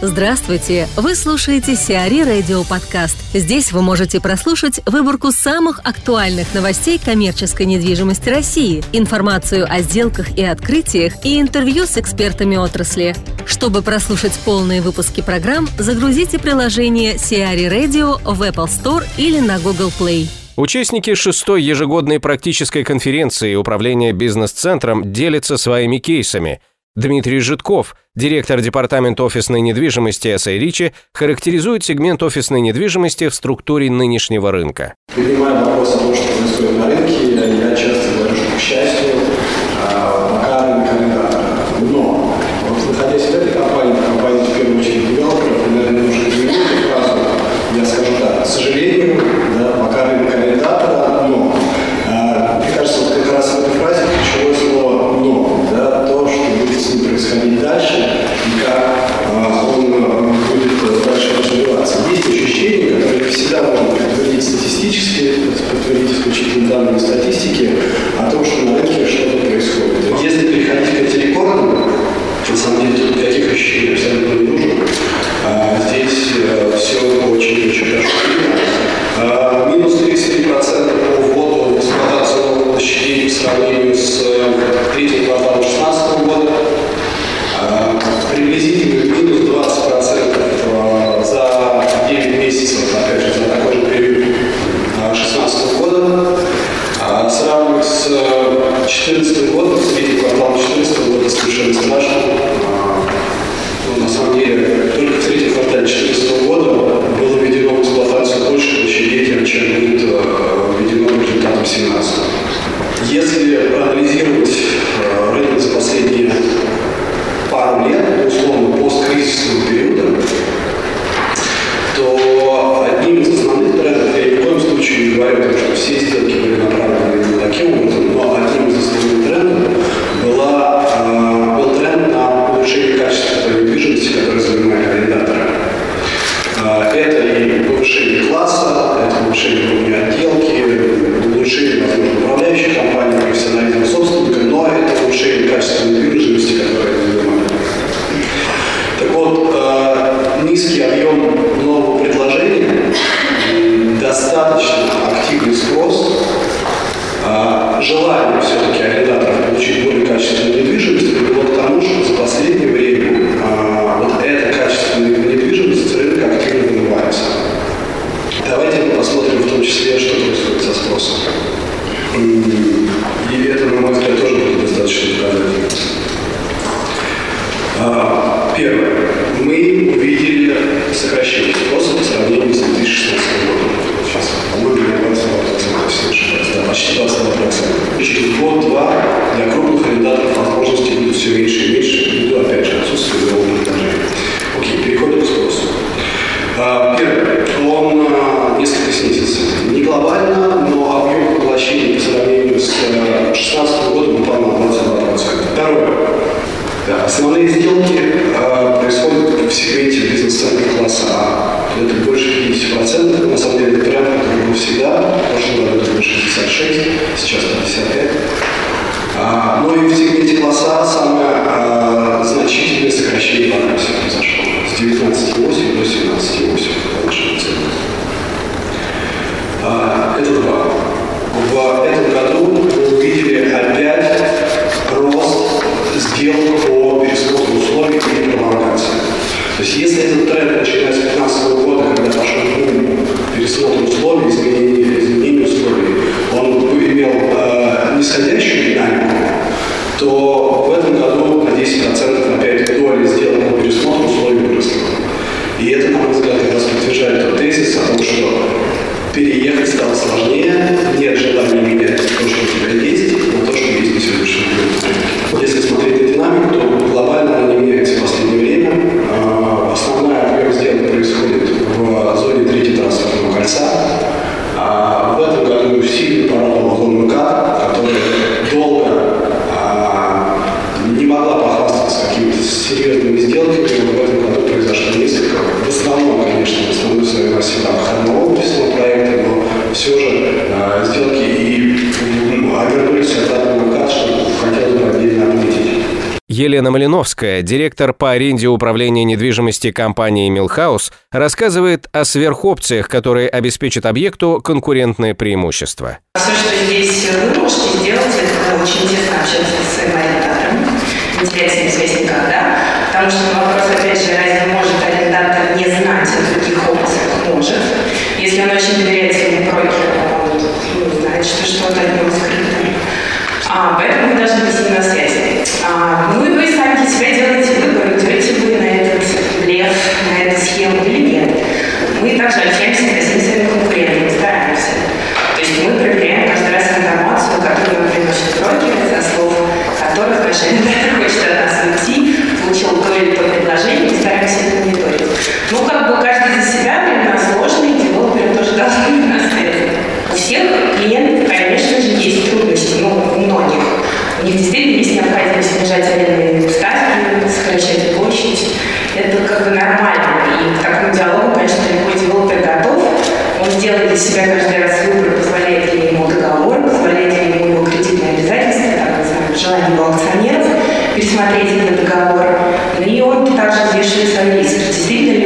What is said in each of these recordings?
Здравствуйте! Вы слушаете Сиари Радио Подкаст. Здесь вы можете прослушать выборку самых актуальных новостей коммерческой недвижимости России, информацию о сделках и открытиях и интервью с экспертами отрасли. Чтобы прослушать полные выпуски программ, загрузите приложение Сиари Radio в Apple Store или на Google Play. Участники шестой ежегодной практической конференции управления бизнес-центром делятся своими кейсами – Дмитрий Житков, директор департамента офисной недвижимости S.A. Ричи, характеризует сегмент офисной недвижимости в структуре нынешнего рынка. Поднимая вопрос о том, что происходит на рынке, я часто говорю, что, к счастью, спрос, а, желание сейчас 55. А, Но ну и в сегменте класса самое а, значительное сокращение вакансий произошло. С 19,8 до 17,8 по нашим ценам. Это два. В этом году мы увидели опять рост сделок по пересмотру условий и пролонгации. То есть если этот тренд начинается с 2015 года, когда пошел пересмотр условий, изменение, изменение условий, он имел э, нисходящую динамику, то в этом году на 10% серьезными сделками угодно году произошло несколько. В основном, конечно, в основном своей массе там одного офисного проекта, но все же э, сделки и ну, вернулись от одного как, что хотелось бы отдельно отметить. Елена Малиновская, директор по аренде управления недвижимости компании «Милхаус», рассказывает о сверхопциях, которые обеспечат объекту конкурентное преимущество. Все, что здесь вы можете сделать, это очень тесно общаться с арендатором, не терять с ним связь никогда, потому что вопрос, опять же, разве может арендатор не знать о других опциях? Может. Если он очень также взвешивает свои риски. Действительно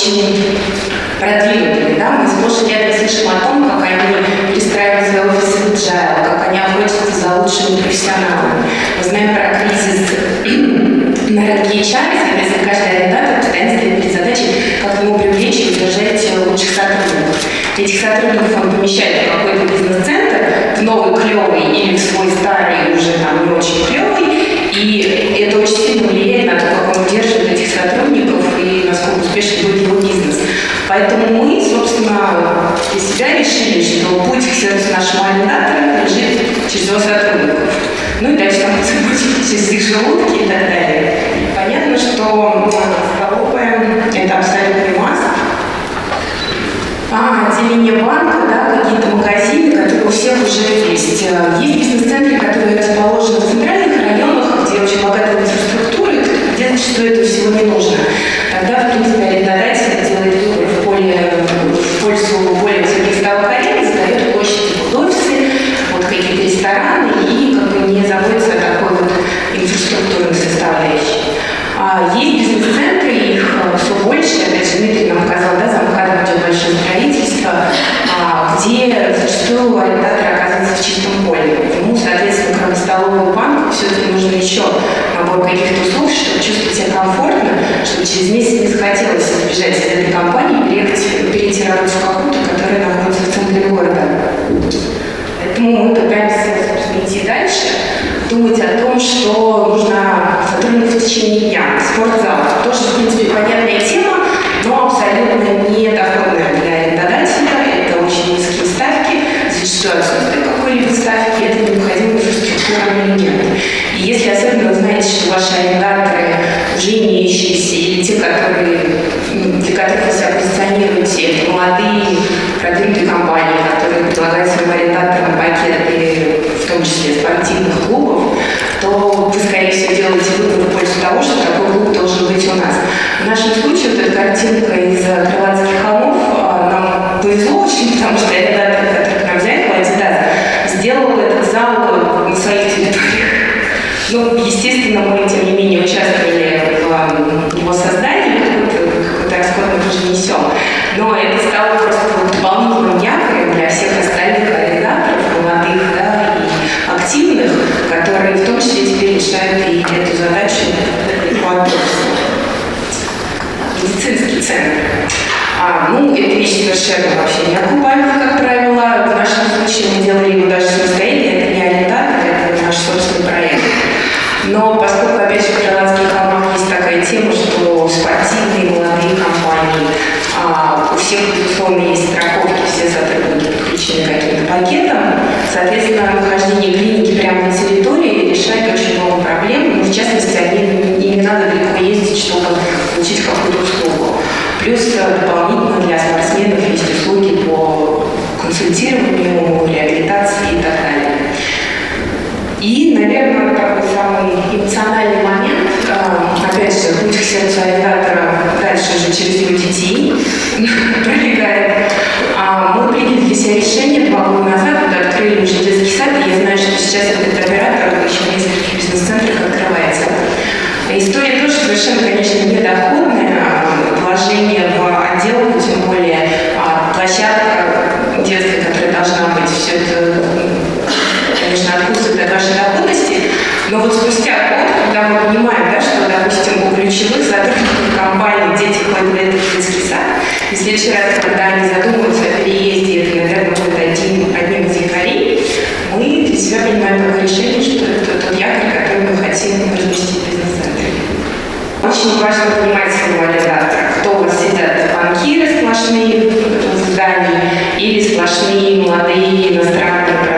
Очень продвинутыми. Да? Мы сплошь и рядом слышим о том, как они перестраивают свои офисы в agile, как они охотятся за лучшими профессионалами. Мы знаем про кризис на рынке HR, соответственно, каждый арендатор постоянно стоит перед задачей, как ему привлечь и удержать лучших сотрудников. Этих сотрудников он помещает в какой-то бизнес-центр, в новый клевый или в свой старый, уже там не очень клевый, и это очень сильно влияет на то, как он удерживает этих сотрудников Поэтому мы, собственно, для себя решили, что путь к сердцу нашего арендатора лежит через его сотрудников. Ну и дальше там будет через их желудки и так далее. Понятно, что столовая – это абсолютный масс. А, отделение банка, да, какие-то магазины, которые у всех уже есть. Есть бизнес-центры, которые расположены в центральных районах, где очень богатая инфраструктура, где что это всего не нужно. Тогда, в принципе, арендодатель делает выбор в, более, в пользу более высоких ставок аренды, задает площади под офисы, вот какие-то рестораны и как бы не заботится о такой вот инфраструктурной составляющей. А есть бизнес-центры, их все больше, опять же, Дмитрий нам показал, да, за МКАДом идет большое строительство, а, где зачастую арендатор оказывается в чистом поле. Ему, соответственно, кроме столового банка, все-таки нужно еще набор каких-то услуг, чтобы чувствовать себя комфортно, чтобы через месяц не захотелось сбежать из этой компании и приехать, перейти работать в какую-то, которая находится в центре города. Поэтому мы пытаемся, идти дальше, думать о том, что нужно сотрудников в течение дня. Спортзал тоже, в принципе, понятная тема, но абсолютно не доходная для арендодателя. Это очень низкие ставки, зачастую отсутствие которые, для которых вы себя позиционируете, это молодые, продвинутые компании, которые предлагают своим арендаторам пакеты, в том числе спортивных клубов, то вы, скорее всего, делаете выбор в пользу того, что такой клуб должен быть у нас. В нашем случае вот эта картинка из Крылатских холмов нам повезло очень, потому что арендатор, который к нам взяли, Adidas, сделал этот зал на своих территориях. Ну, естественно, мы, тем не менее, участвовали в его создании, какой-то, какой-то расход мы тоже несем. Но это стало просто дополнительным якорем для всех остальных арендаторов, молодых да, и активных, которые в том числе теперь решают и эту задачу по Медицинский центр. А, ну, это вещь совершенно вообще не окупаемая, как правило. В нашем случае мы делали его даже самостоятельно, конечно же, через его детей. дети ходят летом в детский сад. И в следующий раз, когда они задумываются о переезде, это, наверное, будет один, одним из якорей, мы для себя принимаем такое решение, что это тот якорь, который мы хотим разместить в бизнес-центре. Очень важно понимать своего арендатора, кто у вас сидят банкиры сплошные ну, в здании или сплошные молодые иностранные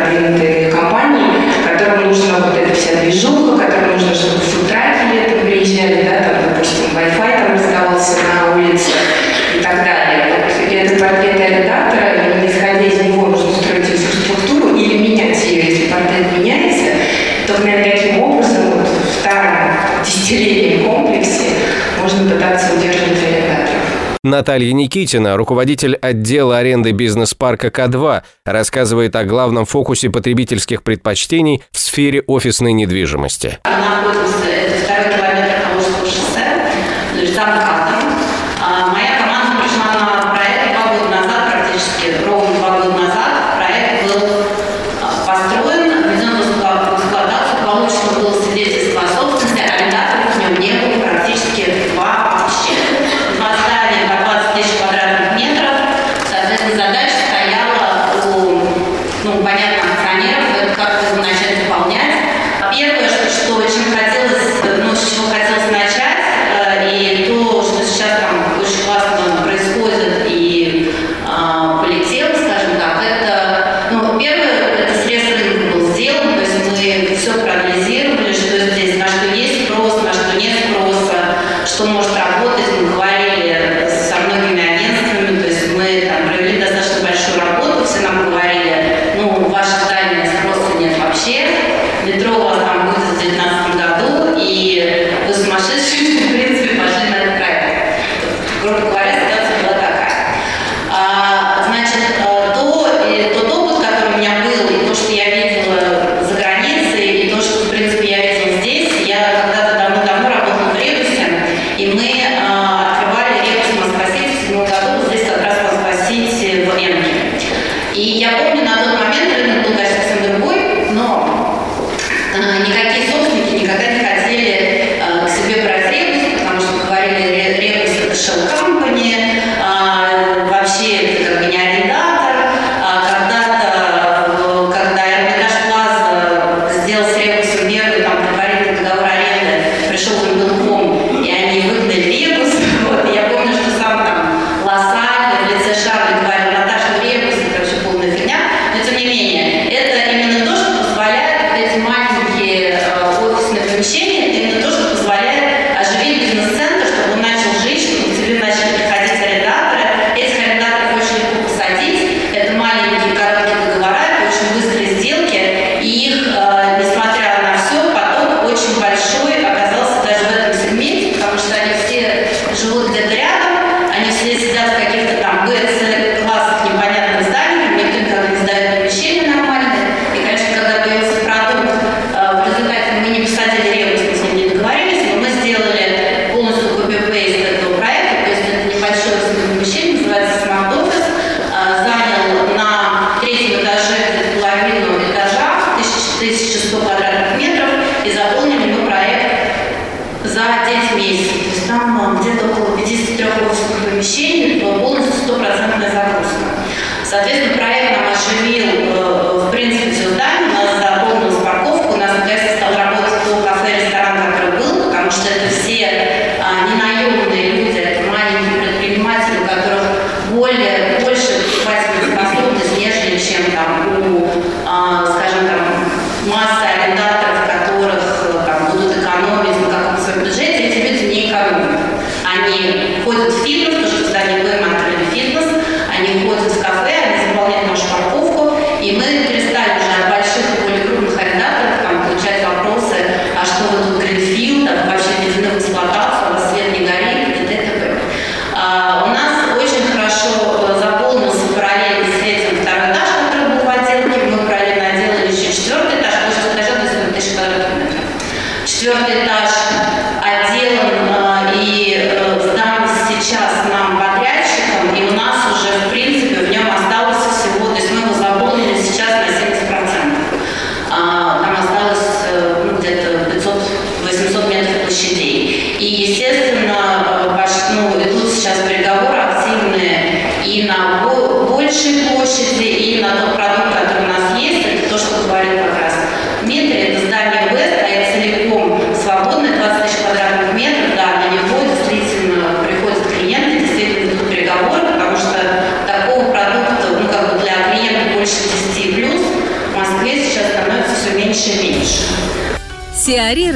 Наталья Никитина, руководитель отдела аренды бизнес-парка К2, рассказывает о главном фокусе потребительских предпочтений в сфере офисной недвижимости. Она помещению, то полностью стопроцентная загрузка. Соответственно, Э, мультфильмов, потому что здание